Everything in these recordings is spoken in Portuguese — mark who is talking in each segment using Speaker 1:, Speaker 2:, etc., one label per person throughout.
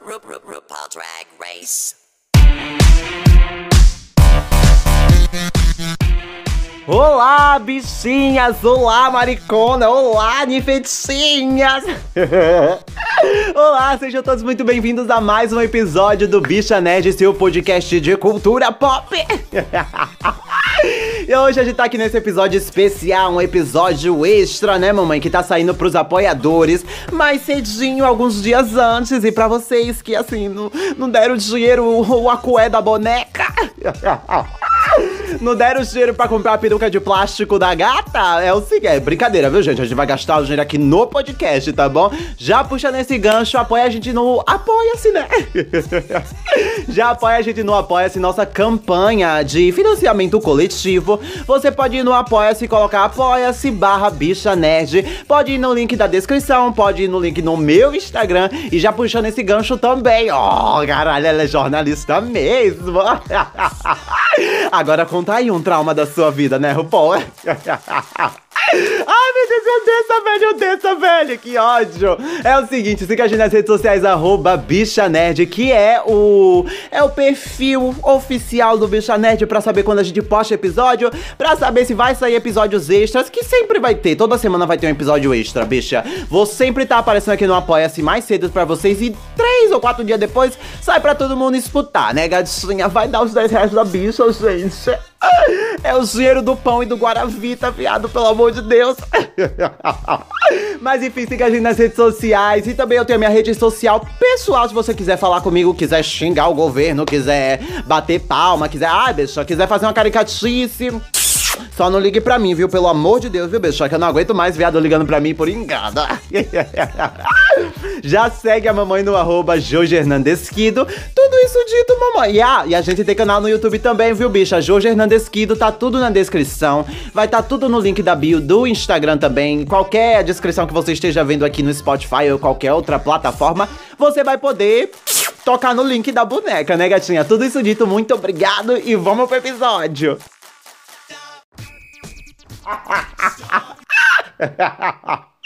Speaker 1: Ru- Ru- RuPaul Drag Race.
Speaker 2: Olá, bichinhas! Olá, maricona! Olá, nifetinhas! Olá, sejam todos muito bem-vindos a mais um episódio do Bicha Nerd, seu podcast de cultura pop! E hoje a gente tá aqui nesse episódio especial, um episódio extra, né, mamãe? Que tá saindo pros apoiadores mais cedinho, alguns dias antes. E pra vocês que, assim, não, não deram dinheiro, o acué da boneca. Não deram dinheiro pra comprar a peruca de plástico da gata? É o seguinte, é brincadeira, viu, gente? A gente vai gastar o dinheiro aqui no podcast, tá bom? Já puxa nesse gancho, apoia a gente no Apoia-se, né? Já apoia a gente no Apoia-se, nossa campanha de financiamento coletivo. Você pode ir no Apoia-se e colocar Apoia-se barra bicha nerd. Pode ir no link da descrição, pode ir no link no meu Instagram e já puxando esse gancho também. Oh, caralho, ela é jornalista mesmo. Agora conta aí um trauma da sua vida, né, RuPaul? Ai, meu Deus, eu desça, velho, eu desça, velho, que ódio. É o seguinte, siga a gente nas redes sociais, arroba Bicha Nerd, que é o, é o perfil oficial do Bicha Nerd pra saber quando a gente posta episódio, pra saber se vai sair episódios extras, que sempre vai ter, toda semana vai ter um episódio extra, bicha. Vou sempre estar aparecendo aqui no Apoia-se mais cedo pra vocês e três ou quatro dias depois sai pra todo mundo escutar, né, gatinha? Vai dar os 10 reais da bicha, gente. É o dinheiro do pão e do Guaravita, viado, pelo amor de Deus. Mas enfim, siga a gente nas redes sociais. E também eu tenho a minha rede social pessoal. Se você quiser falar comigo, quiser xingar o governo, quiser bater palma, quiser. Ai, bicho, quiser fazer uma caricatice. Só não ligue pra mim, viu? Pelo amor de Deus, viu, bicho? Que eu não aguento mais viado ligando pra mim por engano. Já segue a mamãe no arroba Jorge. Tudo isso dito, mamãe. E, ah, e a gente tem canal no YouTube também, viu, bicha? Jorge tá tudo na descrição. Vai tá tudo no link da bio do Instagram também. Qualquer descrição que você esteja vendo aqui no Spotify ou qualquer outra plataforma, você vai poder tocar no link da boneca, né, gatinha? Tudo isso dito, muito obrigado e vamos pro episódio. Ai,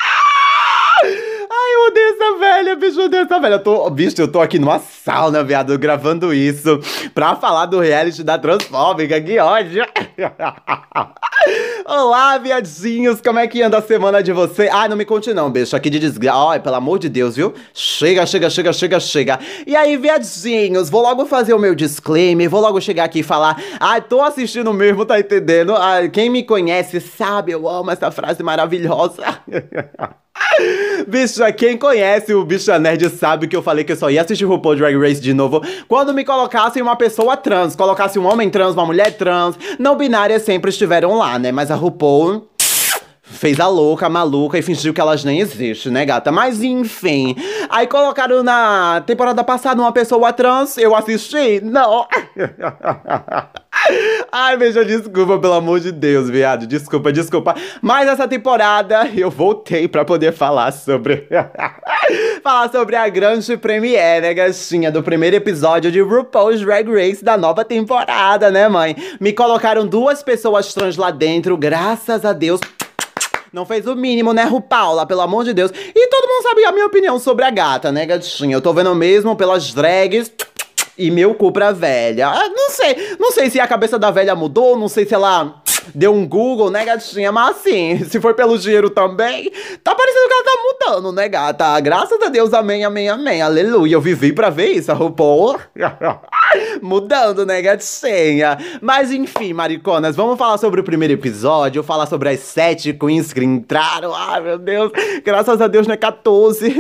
Speaker 2: eu odeio essa velha, bicho, eu essa velha. Eu tô, bicho, eu tô aqui numa sauna, viado, gravando isso pra falar do reality da transfóbica, que ódio. Olá, viadinhos, como é que anda a semana de você? Ai, não me conte não, bicho, aqui de desgraça. Ai, pelo amor de Deus, viu? Chega, chega, chega, chega, chega. E aí, viadinhos, vou logo fazer o meu disclaimer, vou logo chegar aqui e falar. Ai, tô assistindo mesmo, tá entendendo? Ai, quem me conhece sabe, eu amo essa frase maravilhosa. Bicha, quem conhece o Bicha Nerd sabe que eu falei que eu só ia assistir RuPaul Drag Race de novo quando me colocassem uma pessoa trans, colocasse um homem trans, uma mulher trans, não binárias sempre estiveram lá, né? Mas a RuPaul fez a louca, a maluca e fingiu que elas nem existem, né, gata? Mas enfim. Aí colocaram na temporada passada uma pessoa trans, eu assisti? Não. Ai, veja, desculpa, pelo amor de Deus, viado. Desculpa, desculpa. Mas essa temporada eu voltei pra poder falar sobre. falar sobre a grande premiere, né, gatinha? Do primeiro episódio de RuPaul's Drag Race da nova temporada, né, mãe? Me colocaram duas pessoas trans lá dentro, graças a Deus. Não fez o mínimo, né, Rupaula? Pelo amor de Deus. E todo mundo sabe a minha opinião sobre a gata, né, gatinha? Eu tô vendo mesmo pelas drags e meu cu pra velha. Ah, não sei, não sei se a cabeça da velha mudou, não sei se ela deu um Google, né, gatinha? Mas assim, se for pelo dinheiro também, tá parecendo que ela tá mudando, né, gata? Graças a Deus, amém, amém, amém, aleluia. Eu vivi pra ver isso, a RuPaul. Mudando, né, gatinha? Mas enfim, mariconas, vamos falar sobre o primeiro episódio, falar sobre as sete queens que entraram. Ai, meu Deus, graças a Deus não é 14.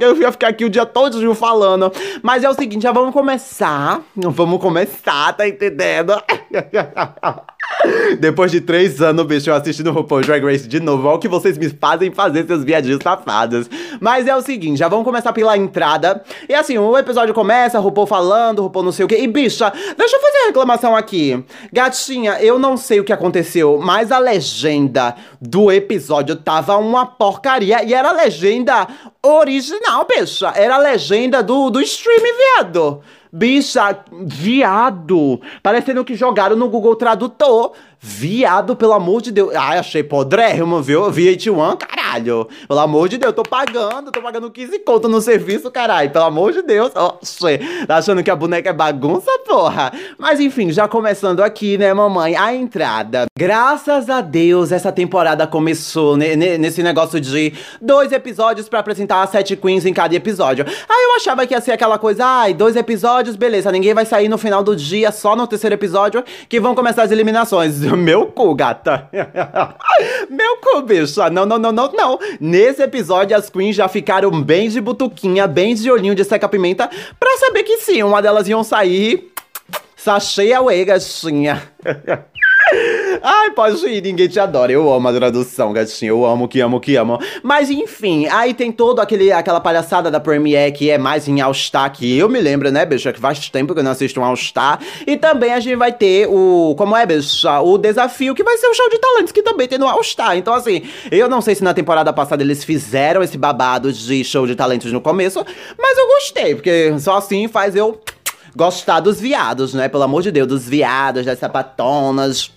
Speaker 2: Eu ia ficar aqui o dia todo falando. Mas é o seguinte, já vamos começar. Vamos começar, tá entendendo? Depois de três anos, bicho, eu assistindo RuPaul Drag Race de novo. Olha o que vocês me fazem fazer, seus viadinhos safados. Mas é o seguinte, já vamos começar pela entrada. E assim, o episódio começa, RuPaul falando, RuPaul não sei o quê. E, bicha, deixa eu fazer uma reclamação aqui. Gatinha, eu não sei o que aconteceu, mas a legenda do episódio tava uma porcaria. E era a legenda original, bicha. Era a legenda do, do stream, viado. Bicha, viado. Parecendo que jogaram no Google Tradutor. Paul Viado, pelo amor de Deus. Ai, achei podrérrimo, viu? VH1, caralho. Pelo amor de Deus, tô pagando, tô pagando 15 conto no serviço, caralho. Pelo amor de Deus. Oxê, tá achando que a boneca é bagunça, porra? Mas enfim, já começando aqui, né, mamãe? A entrada. Graças a Deus, essa temporada começou nesse negócio de dois episódios para apresentar as sete queens em cada episódio. Aí eu achava que ia ser aquela coisa, ai, dois episódios, beleza, ninguém vai sair no final do dia, só no terceiro episódio, que vão começar as eliminações. Meu cu, gata. Meu cu, bicha. Não, não, não, não, não. Nesse episódio, as queens já ficaram bem de butuquinha, bem de olhinho de seca-pimenta, pra saber que sim, uma delas iam sair. Sachê away, gatinha. Ai, pode ir, ninguém te adora. Eu amo a tradução, gatinho. Eu amo, que amo, que amo. Mas enfim, aí tem todo aquele aquela palhaçada da Premiere que é mais em All Star, que eu me lembro, né, bicha? Que faz tempo que eu não assisto um All Star. E também a gente vai ter o. Como é, bicha? O desafio, que vai ser o show de talentos, que também tem no All Star. Então, assim, eu não sei se na temporada passada eles fizeram esse babado de show de talentos no começo, mas eu gostei, porque só assim faz eu gostar dos viados, né? Pelo amor de Deus, dos viados, das sapatonas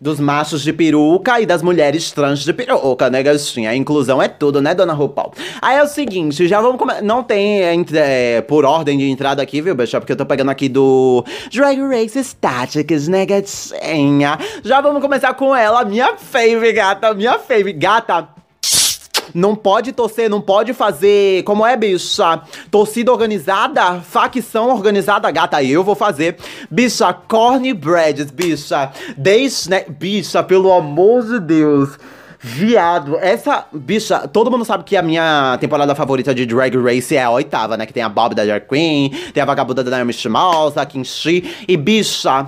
Speaker 2: dos machos de peruca e das mulheres trans de peruca, né, gatinha? A inclusão é tudo, né, dona RuPaul? Aí é o seguinte, já vamos começar. Não tem é, por ordem de entrada aqui, viu, bicha? Porque eu tô pegando aqui do Drag Race Statics, né, gatinha? Já vamos começar com ela, minha fave, gata, minha fave. Gata, não pode torcer, não pode fazer. Como é, bicha? Torcida organizada, facção organizada, gata, eu vou fazer. Bicha, cornbreads, bicha. Deixa, né? Bicha, pelo amor de Deus. Viado, essa bicha, todo mundo sabe que a minha temporada favorita de Drag Race é a oitava, né? Que tem a Bob da Drag Queen, tem a vagabunda da Naomi Schmaltz, a Kimchi. E bicha,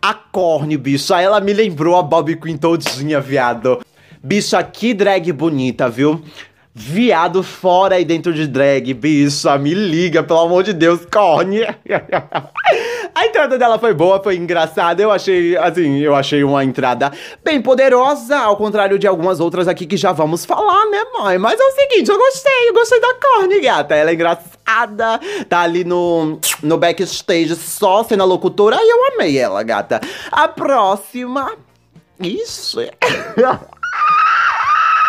Speaker 2: a Corne, bicha, ela me lembrou a Bob Queen todinha, viado. Bicha, que drag bonita, viu? Viado fora e dentro de drag, bicha, me liga, pelo amor de Deus, corne. A entrada dela foi boa, foi engraçada. Eu achei, assim, eu achei uma entrada bem poderosa, ao contrário de algumas outras aqui que já vamos falar, né, mãe? Mas é o seguinte, eu gostei, eu gostei da Corne, gata. Ela é engraçada, tá ali no, no backstage só sendo a locutora e eu amei ela, gata. A próxima. Isso.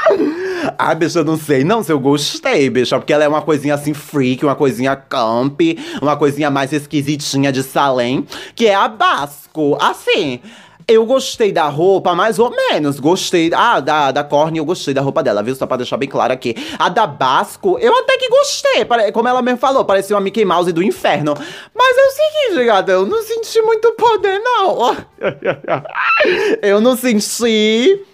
Speaker 2: Ah, bicho, eu não sei não se eu gostei, bicho, porque ela é uma coisinha assim freak, uma coisinha camp, uma coisinha mais esquisitinha de Salem, que é a Basco. Assim, eu gostei da roupa, mais ou menos. Gostei. Ah, da, da Corne, eu gostei da roupa dela, viu? Só pra deixar bem claro aqui. A da Basco, eu até que gostei. Como ela mesmo falou, parecia uma Mickey Mouse do inferno. Mas é o seguinte, gata, eu não senti muito poder, não. eu não senti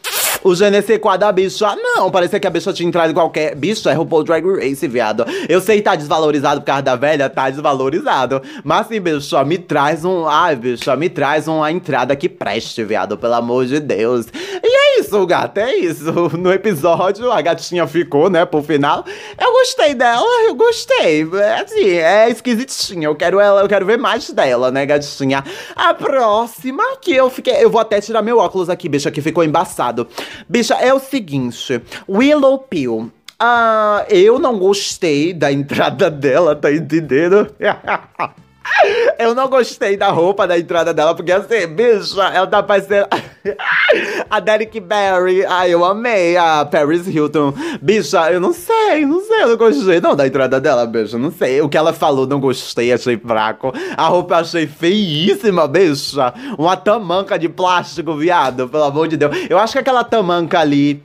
Speaker 2: o GNC4 da bicha, não, parecia que a bicha tinha entrado em qualquer. Bicho, é RuPaul Drag Race, viado. Eu sei que tá desvalorizado por causa da velha, tá desvalorizado. Mas assim, bicho, me traz um. Ai, bicho, me traz uma entrada que preste, viado, pelo amor de Deus. E é isso, gato, é isso. No episódio, a gatinha ficou, né, pro final. Eu gostei dela, eu gostei. É assim, é esquisitinha. Eu quero ela, eu quero ver mais dela, né, gatinha. A próxima que eu fiquei. Eu vou até tirar meu óculos aqui, bicha, que ficou embaçado. Bicha, é o seguinte: Willow Pill. Ah, eu não gostei da entrada dela, tá entendendo? Eu não gostei da roupa da entrada dela, porque assim, bicha, ela tá parecendo. a Derek Barry. Ai, eu amei a Paris Hilton. Bicha, eu não sei, não sei, eu não gostei não da entrada dela, bicha, não sei. O que ela falou, não gostei, achei fraco. A roupa eu achei feíssima, bicha. Uma tamanca de plástico, viado, pelo amor de Deus. Eu acho que aquela tamanca ali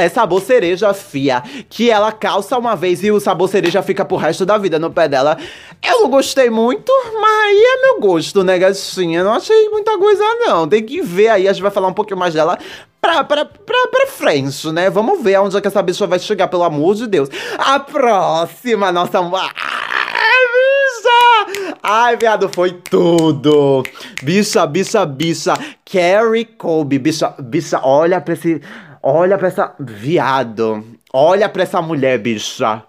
Speaker 2: é sabor cereja fia, que ela calça uma vez e o sabor cereja fica pro resto da vida no pé dela. Eu não gostei muito, mas aí é meu gosto, né, gatinha? Não achei muita coisa, não. Tem que ver aí, a gente vai falar um pouquinho mais dela pra, pra, pra, pra frente, né? Vamos ver aonde é que essa bicha vai chegar, pelo amor de Deus. A próxima, nossa... Ai, viado, foi tudo. Bicha, bicha, bicha. Carrie Colby, bicha, bicha, olha pra esse... Olha pra essa. Viado. Olha pra essa mulher, bicha.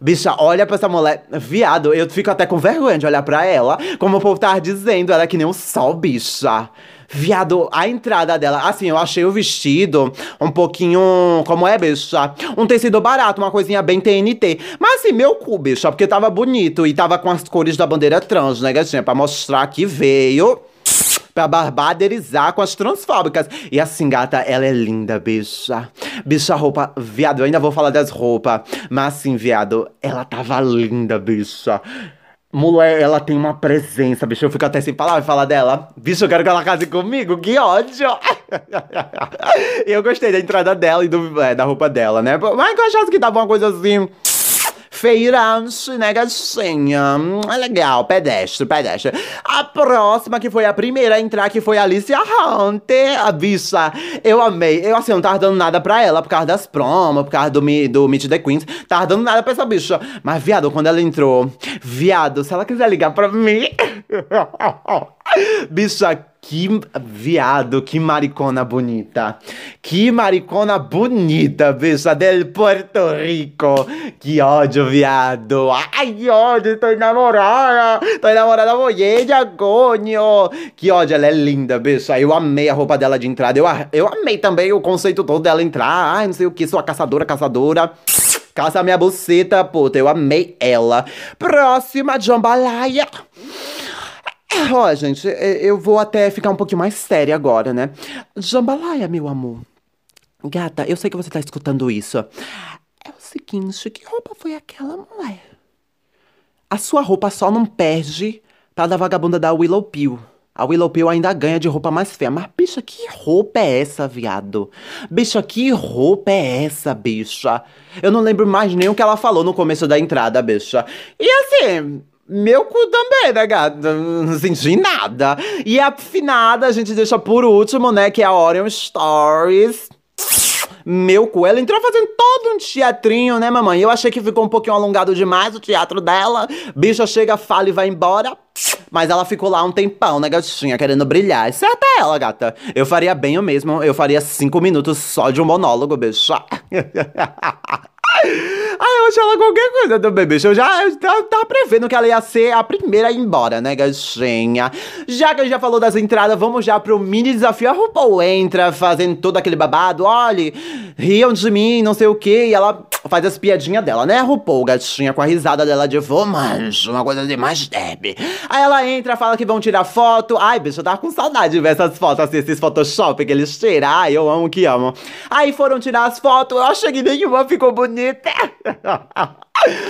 Speaker 2: Bicha, olha pra essa mulher. Viado, eu fico até com vergonha de olhar pra ela. Como o povo tava dizendo, ela é que nem um sol, bicha. Viado, a entrada dela, assim, eu achei o vestido um pouquinho. Como é, bicha? Um tecido barato, uma coisinha bem TNT. Mas assim, meu cu, bicha, porque tava bonito e tava com as cores da bandeira trans, né, gatinha? Pra mostrar que veio pra barbaderizar com as transfóbicas. E assim, gata, ela é linda, bicha. Bicha, roupa. Viado, eu ainda vou falar das roupas. Mas assim, viado, ela tava linda, bicha. Mulher, ela tem uma presença, bicho. Eu fico até sem palavras falar dela. Bicho, eu quero que ela case comigo. Que ódio! eu gostei da entrada dela e do, é, da roupa dela, né? Mas eu achasse que tava uma coisa assim feirante, né, gatinha? Hum, é legal, pedestre, pedestre. A próxima, que foi a primeira a entrar, que foi a Alicia Hunter. A bicha, eu amei. Eu, assim, não tava dando nada pra ela, por causa das promos, por causa do, do Meet the Queens. Tava dando nada pra essa bicha. Mas, viado, quando ela entrou, viado, se ela quiser ligar pra mim... bicha, que viado, que maricona bonita. Que maricona bonita, bicha, del Puerto Rico. Que ódio, viado. Ai, que ódio, tô enamorada. Tô enamorada da mulher, conho. Que ódio, ela é linda, bicha. Eu amei a roupa dela de entrada. Eu, eu amei também o conceito todo dela entrar. Ai, não sei o que, sou a caçadora, caçadora. Caça minha buceta, puta. Eu amei ela. Próxima, Jambalaya. Ó, oh, gente, eu vou até ficar um pouquinho mais séria agora, né? Jambalaya, meu amor. Gata, eu sei que você tá escutando isso. É o seguinte, que roupa foi aquela, mulher? A sua roupa só não perde pra da vagabunda da Willow Pill. A Willow Pill ainda ganha de roupa mais feia. Mas, bicha, que roupa é essa, viado? Bicha, que roupa é essa, bicha? Eu não lembro mais nem o que ela falou no começo da entrada, bicha. E assim, meu cu também, né, gata? Não senti nada. E a afinada a gente deixa por último, né? Que é a Orion Stories. Meu cu, ela entrou fazendo todo um teatrinho, né, mamãe? Eu achei que ficou um pouquinho alongado demais o teatro dela. Bicha chega, fala e vai embora. Mas ela ficou lá um tempão, né, gatinha, querendo brilhar. Isso é até ela, gata. Eu faria bem o mesmo. Eu faria cinco minutos só de um monólogo, bicha. Ai, eu achei ela qualquer coisa do bebê. Eu já eu tava prevendo que ela ia ser a primeira a ir embora, né, gatinha? Já que a gente já falou das entradas, vamos já pro mini desafio. A RuPaul entra fazendo todo aquele babado. Olha, riam de mim, não sei o que. E ela faz as piadinhas dela, né, RuPaul, gatinha, com a risada dela de vou, manjo, uma coisa de mais deb. Aí ela entra, fala que vão tirar foto. Ai, bicho, eu tava com saudade de ver essas fotos, assim, esses Photoshop que eles tiram. Ai, eu amo que amo. Aí foram tirar as fotos, eu achei que nenhuma ficou bonita.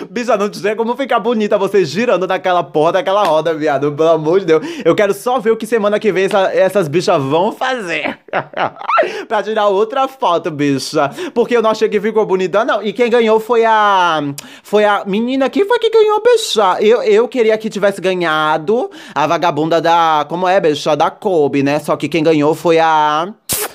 Speaker 2: Bicha, não sei como ficar bonita você girando naquela porra daquela roda, viado. Pelo amor de Deus. Eu quero só ver o que semana que vem essa, essas bichas vão fazer. pra tirar outra foto, bicha. Porque eu não achei que ficou bonita, não. E quem ganhou foi a. Foi a menina que foi que ganhou, bicha. Eu, eu queria que tivesse ganhado a vagabunda da. Como é, bicha? Da Kobe, né? Só que quem ganhou foi a.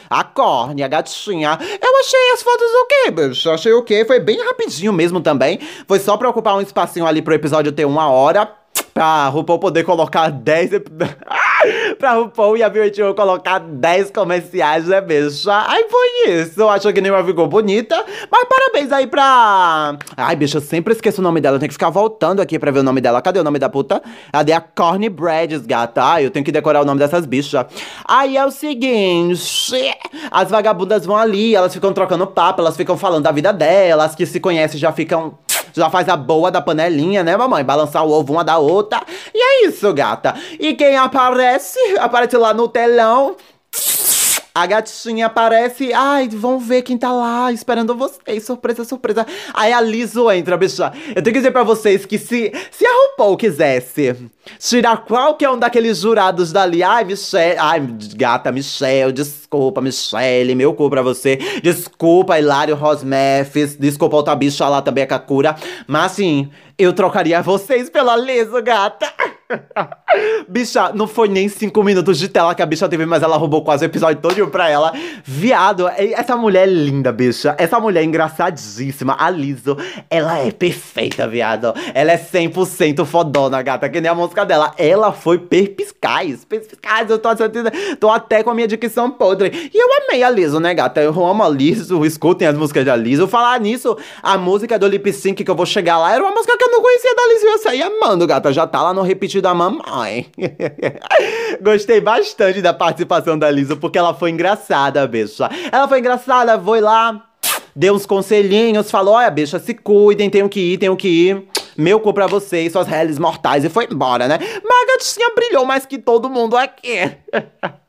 Speaker 2: A córnea, a gatinha. Eu achei as fotos ok, bicho. Achei ok. Foi bem rapidinho mesmo também. Foi só pra ocupar um espacinho ali pro episódio ter uma hora. Pra RuPaul poder colocar 10 pra RuPaul e a VH1 colocar 10 comerciais, né, bicho? Aí foi isso. Eu acho que nenhuma ficou bonita. Mas parabéns aí pra. Ai, bicho, eu sempre esqueço o nome dela. Eu tenho que ficar voltando aqui pra ver o nome dela. Cadê o nome da puta? Cadê a Corny Brads, gata? Ai, eu tenho que decorar o nome dessas bichas. Aí é o seguinte: as vagabundas vão ali, elas ficam trocando papo, elas ficam falando da vida delas, que se conhecem já ficam já faz a boa da panelinha, né, mamãe? Balançar o ovo uma da outra. E é isso, gata. E quem aparece, aparece lá no telão. A gatinha aparece, ai, vão ver quem tá lá esperando vocês, surpresa, surpresa. Aí a Liso entra, bicha. Eu tenho que dizer pra vocês que se, se a RuPaul quisesse tirar qualquer um daqueles jurados dali, ai, Michelle, ai, gata, Michelle, desculpa, Michelle, meu cu pra você. Desculpa, Hilário Rosmefes, desculpa outra bicha lá também, a Kakura. Mas assim, eu trocaria vocês pela Liso, gata. bicha, não foi nem cinco minutos de tela que a bicha teve, mas ela roubou quase o episódio todo pra ela. Viado, essa mulher é linda, bicha. Essa mulher é engraçadíssima. A Liso, ela é perfeita, viado. Ela é 100% fodona, gata, que nem a música dela. Ela foi perpiscaz. Perpiscaz, eu tô, tô até com a minha dicção podre. E eu amei a Liso, né, gata? Eu amo a Liso, escutem as músicas da Liso. Falar nisso, a música do Lip Sync que eu vou chegar lá era uma música que eu não conhecia da Liso e eu saí amando, gata. Já tá lá no repetido da mamãe. Gostei bastante da participação da Lisa, porque ela foi engraçada, bicha. Ela foi engraçada, foi lá, deu uns conselhinhos, falou: olha, bicha, se cuidem, tenho que ir, tenho que ir. Meu cu pra vocês, suas réis mortais, e foi embora, né? Mas a gatinha brilhou mais que todo mundo aqui.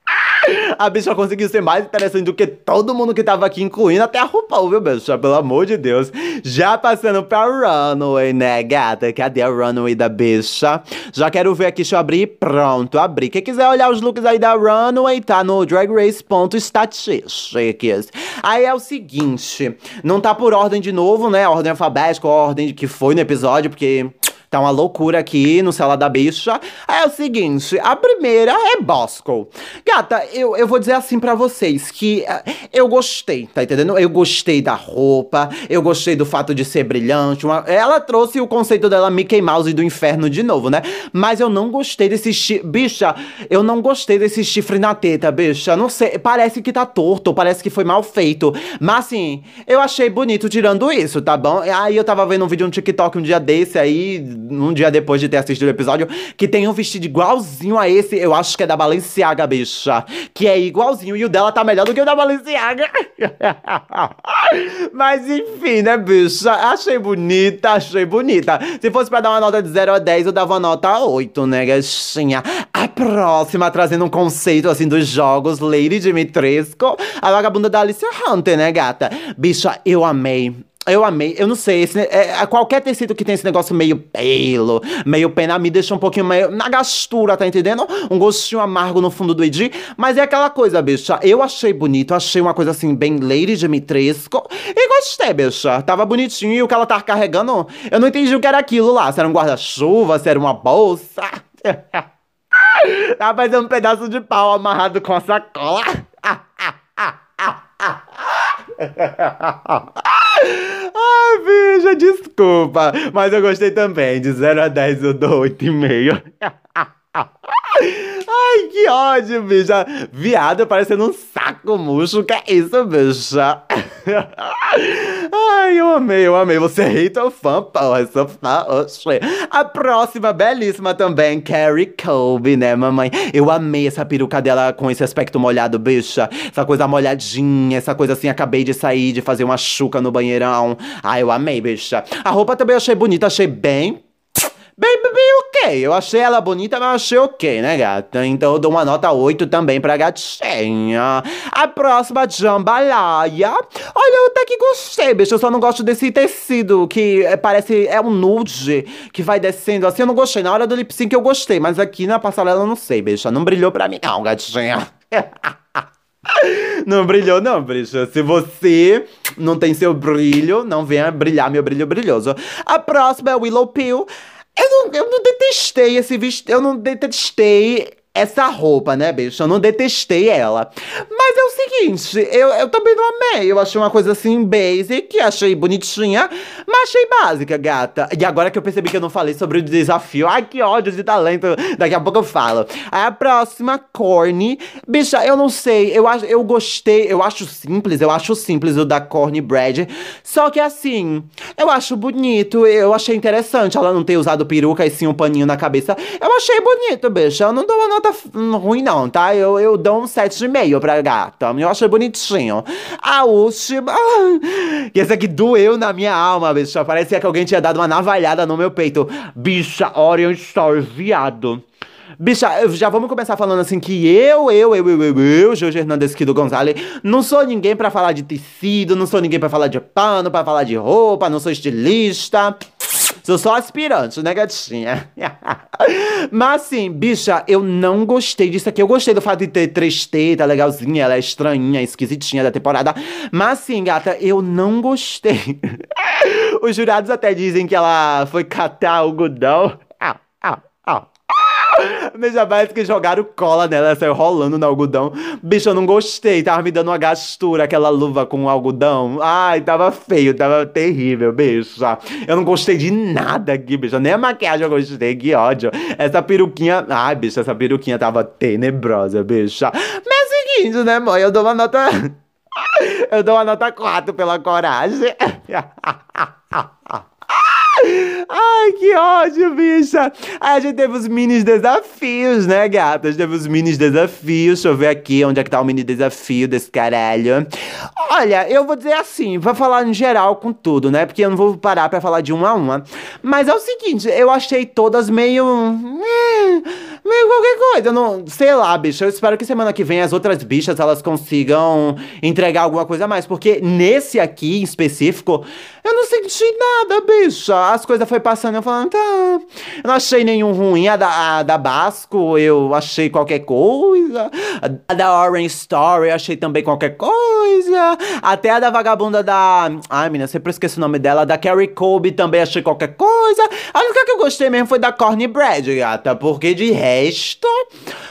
Speaker 2: A bicha conseguiu ser mais interessante do que todo mundo que tava aqui, incluindo até a RuPaul, viu, bicha? Pelo amor de Deus. Já passando pra runway, né, gata? Cadê a runway da bicha? Já quero ver aqui, deixa eu abrir. Pronto, abri. Quem quiser olhar os looks aí da runway, tá no dragrace.statistics. Aí é o seguinte, não tá por ordem de novo, né? Ordem alfabética, ordem que foi no episódio, porque... Tá uma loucura aqui no celular da bicha. É o seguinte, a primeira é Bosco. Gata, eu, eu vou dizer assim para vocês que uh, eu gostei, tá entendendo? Eu gostei da roupa, eu gostei do fato de ser brilhante. Uma, ela trouxe o conceito dela Mickey Mouse do inferno de novo, né? Mas eu não gostei desse chifre. Bicha, eu não gostei desse chifre na teta, bicha. Não sei, parece que tá torto, parece que foi mal feito. Mas assim, eu achei bonito tirando isso, tá bom? Aí eu tava vendo um vídeo no TikTok um dia desse aí um dia depois de ter assistido o episódio, que tem um vestido igualzinho a esse, eu acho que é da Balenciaga, bicha. Que é igualzinho, e o dela tá melhor do que o da Balenciaga. Mas enfim, né, bicha? Achei bonita, achei bonita. Se fosse pra dar uma nota de 0 a 10, eu dava uma nota 8, né, gatinha? A próxima, trazendo um conceito, assim, dos jogos, Lady Dimitrescu, a vagabunda da Alicia Hunter, né, gata? Bicha, eu amei. Eu amei, eu não sei, esse, é, é, qualquer tecido que tem esse negócio meio pelo, meio pena, me deixa um pouquinho meio na gastura, tá entendendo? Um gostinho amargo no fundo do Edi, mas é aquela coisa, bicha, eu achei bonito, achei uma coisa assim, bem Lady Dimitrescu, e gostei, bicha, tava bonitinho, e o que ela tava carregando, eu não entendi o que era aquilo lá, se era um guarda-chuva, se era uma bolsa... Tava fazendo um pedaço de pau amarrado com a sacola. Bicha, desculpa. Mas eu gostei também. De 0 a 10 eu dou 8,5. Ai, que ódio, bicha. Viado parecendo um saco murcho. Que é isso, bicha? Ai, eu amei, eu amei. Você é hater ou fã, porra? Sou fã, oxe. A próxima, belíssima também, Carrie Colby, né, mamãe? Eu amei essa peruca dela com esse aspecto molhado, bicha. Essa coisa molhadinha, essa coisa assim, acabei de sair, de fazer uma chuca no banheirão. Ai, eu amei, bicha. A roupa também achei bonita, achei bem Bem, bem, ok. Eu achei ela bonita, mas achei ok, né, gata? Então eu dou uma nota 8 também pra gatinha. A próxima, Jambalaya. Olha, eu até que gostei, bicho. Eu só não gosto desse tecido que é, parece. É um nude que vai descendo assim. Eu não gostei. Na hora do lip sync eu gostei, mas aqui na passarela eu não sei, bicho. Não brilhou pra mim, não, gatinha. Não brilhou, não, bicha. Se você não tem seu brilho, não venha brilhar meu brilho brilhoso. A próxima é Willow Pill. Eu não, eu não detestei esse vestido. Eu não detestei essa roupa, né, bicho? Eu não detestei ela. Mas é o seguinte, eu, eu também não amei. Eu achei uma coisa assim, basic, achei bonitinha, mas achei básica, gata. E agora que eu percebi que eu não falei sobre o desafio, ai, que ódio de talento. Daqui a pouco eu falo. Aí a próxima, Corny. Bicha, eu não sei, eu, eu gostei, eu acho simples, eu acho simples o da Corny Brad. Só que assim, eu acho bonito, eu achei interessante ela não ter usado peruca e sim um paninho na cabeça. Eu achei bonito, bicha. Eu não dou uma nota ruim, não, tá? Eu, eu dou um 7,5 pra gata. Eu achei bonitinho. A última. Que esse aqui doeu na minha alma, bicha. Parecia que alguém tinha dado uma navalhada no meu peito. Bicha, Orion Story, viado. Bicha, já vamos começar falando assim que eu, eu, eu, eu, eu, eu, Jorge Hernandes aqui do Gonzalez, não sou ninguém para falar de tecido, não sou ninguém para falar de pano, para falar de roupa, não sou estilista. Sou só aspirante, né, gatinha? Mas assim, bicha, eu não gostei disso aqui. Eu gostei do fato de ter três tetas, legalzinha, ela é estranhinha, esquisitinha da temporada. Mas assim, gata, eu não gostei. Os jurados até dizem que ela foi catar algodão. Ah, ah, ah. Veja mais que jogaram cola nela, ela saiu rolando no algodão. Bicho, eu não gostei, tava me dando uma gastura, aquela luva com algodão. Ai, tava feio, tava terrível, bicho. Eu não gostei de nada aqui, bicho. Nem a maquiagem eu gostei, que ódio. Essa peruquinha. Ai, bicho, essa peruquinha tava tenebrosa, bicho. Mas é o seguinte, né, mãe? Eu dou uma nota. Eu dou uma nota 4 pela coragem. Ai, que ódio, bicha. Aí a gente teve os mini desafios, né, gatas? Teve os mini desafios. Deixa eu ver aqui onde é que tá o mini desafio desse caralho. Olha, eu vou dizer assim, vou falar em geral com tudo, né? Porque eu não vou parar pra falar de uma a uma. Mas é o seguinte, eu achei todas meio. meio qualquer coisa. Eu não, sei lá, bicha. Eu espero que semana que vem as outras bichas elas consigam entregar alguma coisa a mais. Porque nesse aqui em específico, eu não senti nada, bicha. As coisas foi passando, eu falando, tá. Eu não achei nenhum ruim. A da, a da Basco, eu achei qualquer coisa. A da Orange Story, eu achei também qualquer coisa. Até a da vagabunda da. Ai, menina, sempre esqueci o nome dela. Da Carrie Colby também achei qualquer coisa. A única que eu gostei mesmo foi da Corny Bread, gata. Porque de resto,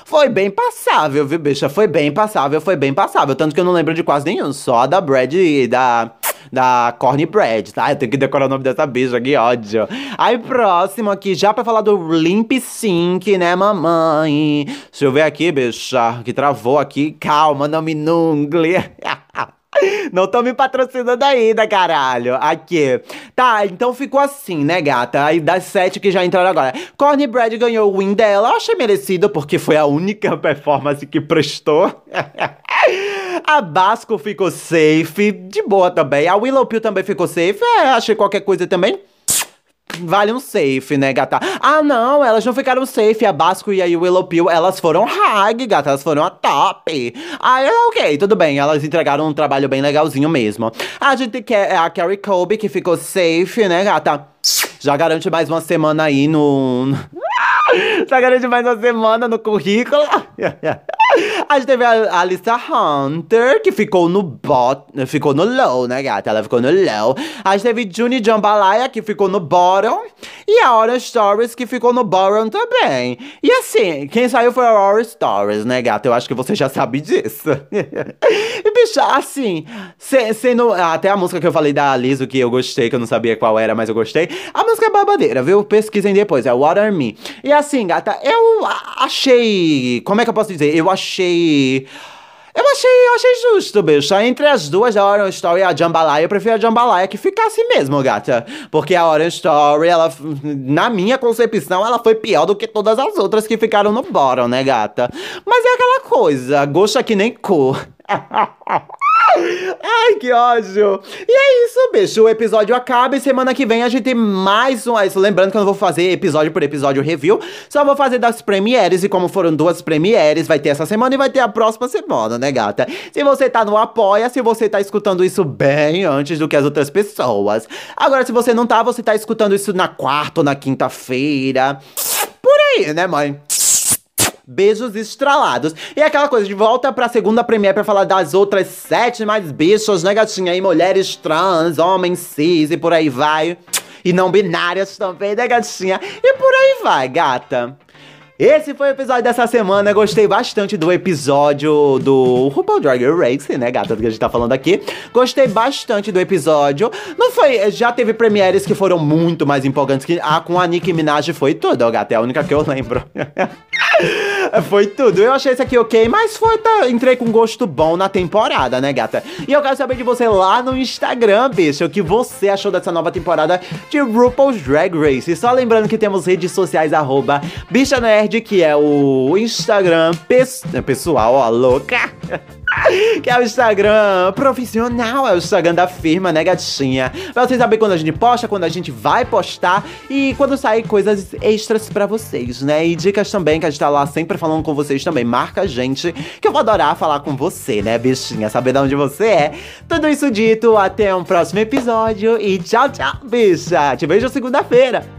Speaker 2: foi bem passável, viu, bicha? Foi bem passável, foi bem passável. Tanto que eu não lembro de quase nenhum. Só da Bread e da da Corny Bread, tá? Eu tenho que decorar o nome dessa bicha, que ódio. Aí, próximo aqui, já pra falar do Limp Sync, né, mamãe? Deixa eu ver aqui, bicha, que travou aqui. Calma, não me nungle. Não tô me patrocinando ainda, caralho. Aqui. Tá, então ficou assim, né, gata? Aí das sete que já entraram agora. Corny Brad ganhou o win dela. Eu achei merecido, porque foi a única performance que prestou. A Basco ficou safe, de boa também. A Willow Pill também ficou safe. É, achei qualquer coisa também. Vale um safe, né, gata? Ah, não, elas não ficaram safe. A Basco e a Willow Pill, elas foram hag, gata. Elas foram a top. Ah, ok, tudo bem. Elas entregaram um trabalho bem legalzinho mesmo. A gente quer a Carrie Colby, que ficou safe, né, gata? Já garante mais uma semana aí no. Já garante mais uma semana no currículo. A gente teve a Alissa Hunter, que ficou no bot, ficou no low, né, gata? Ela ficou no low. A gente teve Juni Jambalaya, que ficou no bottom. E a Aura Stories, que ficou no bottom também. E assim, quem saiu foi a Aura Stories, né, gata? Eu acho que você já sabe disso. e, bicha, assim, sendo. Até a música que eu falei da Aliso, que eu gostei, que eu não sabia qual era, mas eu gostei. A música é babadeira, viu? Pesquisem depois, é Water Me. E assim, gata, eu achei. Como é que eu posso dizer? Eu achei. Eu achei, eu achei justo, bicho. Entre as duas, a Orange Story e a Jambalaya, eu prefiro a Jambalaya que ficasse mesmo, gata. Porque a Orange Story, ela, na minha concepção, ela foi pior do que todas as outras que ficaram no bottom, né, gata? Mas é aquela coisa, gosto é que nem cor. Ai, que ódio! E é isso, bicho. O episódio acaba e semana que vem a gente tem mais um. Lembrando que eu não vou fazer episódio por episódio review, só vou fazer das premieres. E como foram duas premieres, vai ter essa semana e vai ter a próxima semana, né, gata? Se você tá no Apoia, se você tá escutando isso bem antes do que as outras pessoas. Agora, se você não tá, você tá escutando isso na quarta ou na quinta-feira. Por aí, né, mãe? Beijos estralados. E aquela coisa, de volta pra segunda premiere pra falar das outras sete mais bichos, né, gatinha? E mulheres trans, homens cis e por aí vai. E não binárias também, né, gatinha? E por aí vai, gata. Esse foi o episódio dessa semana. Gostei bastante do episódio do RuPaul Drag Race, né, gata, do que a gente tá falando aqui. Gostei bastante do episódio. Não foi. Já teve premieres que foram muito mais empolgantes que. Ah, com a Nicki Minaj foi tudo, ó, gata. É a única que eu lembro. foi tudo. Eu achei esse aqui ok, mas foi. Tá, entrei com gosto bom na temporada, né, gata? E eu quero saber de você lá no Instagram, bicho, o que você achou dessa nova temporada de RuPaul's Drag Race. E só lembrando que temos redes sociais, arroba Bicha Nerd que é o Instagram pessoal, ó, louca. que é o Instagram profissional, é o Instagram da firma, né, gatinha? Pra vocês saberem quando a gente posta, quando a gente vai postar e quando sair coisas extras pra vocês, né? E dicas também, que a gente tá lá sempre falando com vocês também. Marca a gente, que eu vou adorar falar com você, né, bichinha? Saber de onde você é. Tudo isso dito, até um próximo episódio e tchau, tchau, bicha! Te vejo segunda-feira!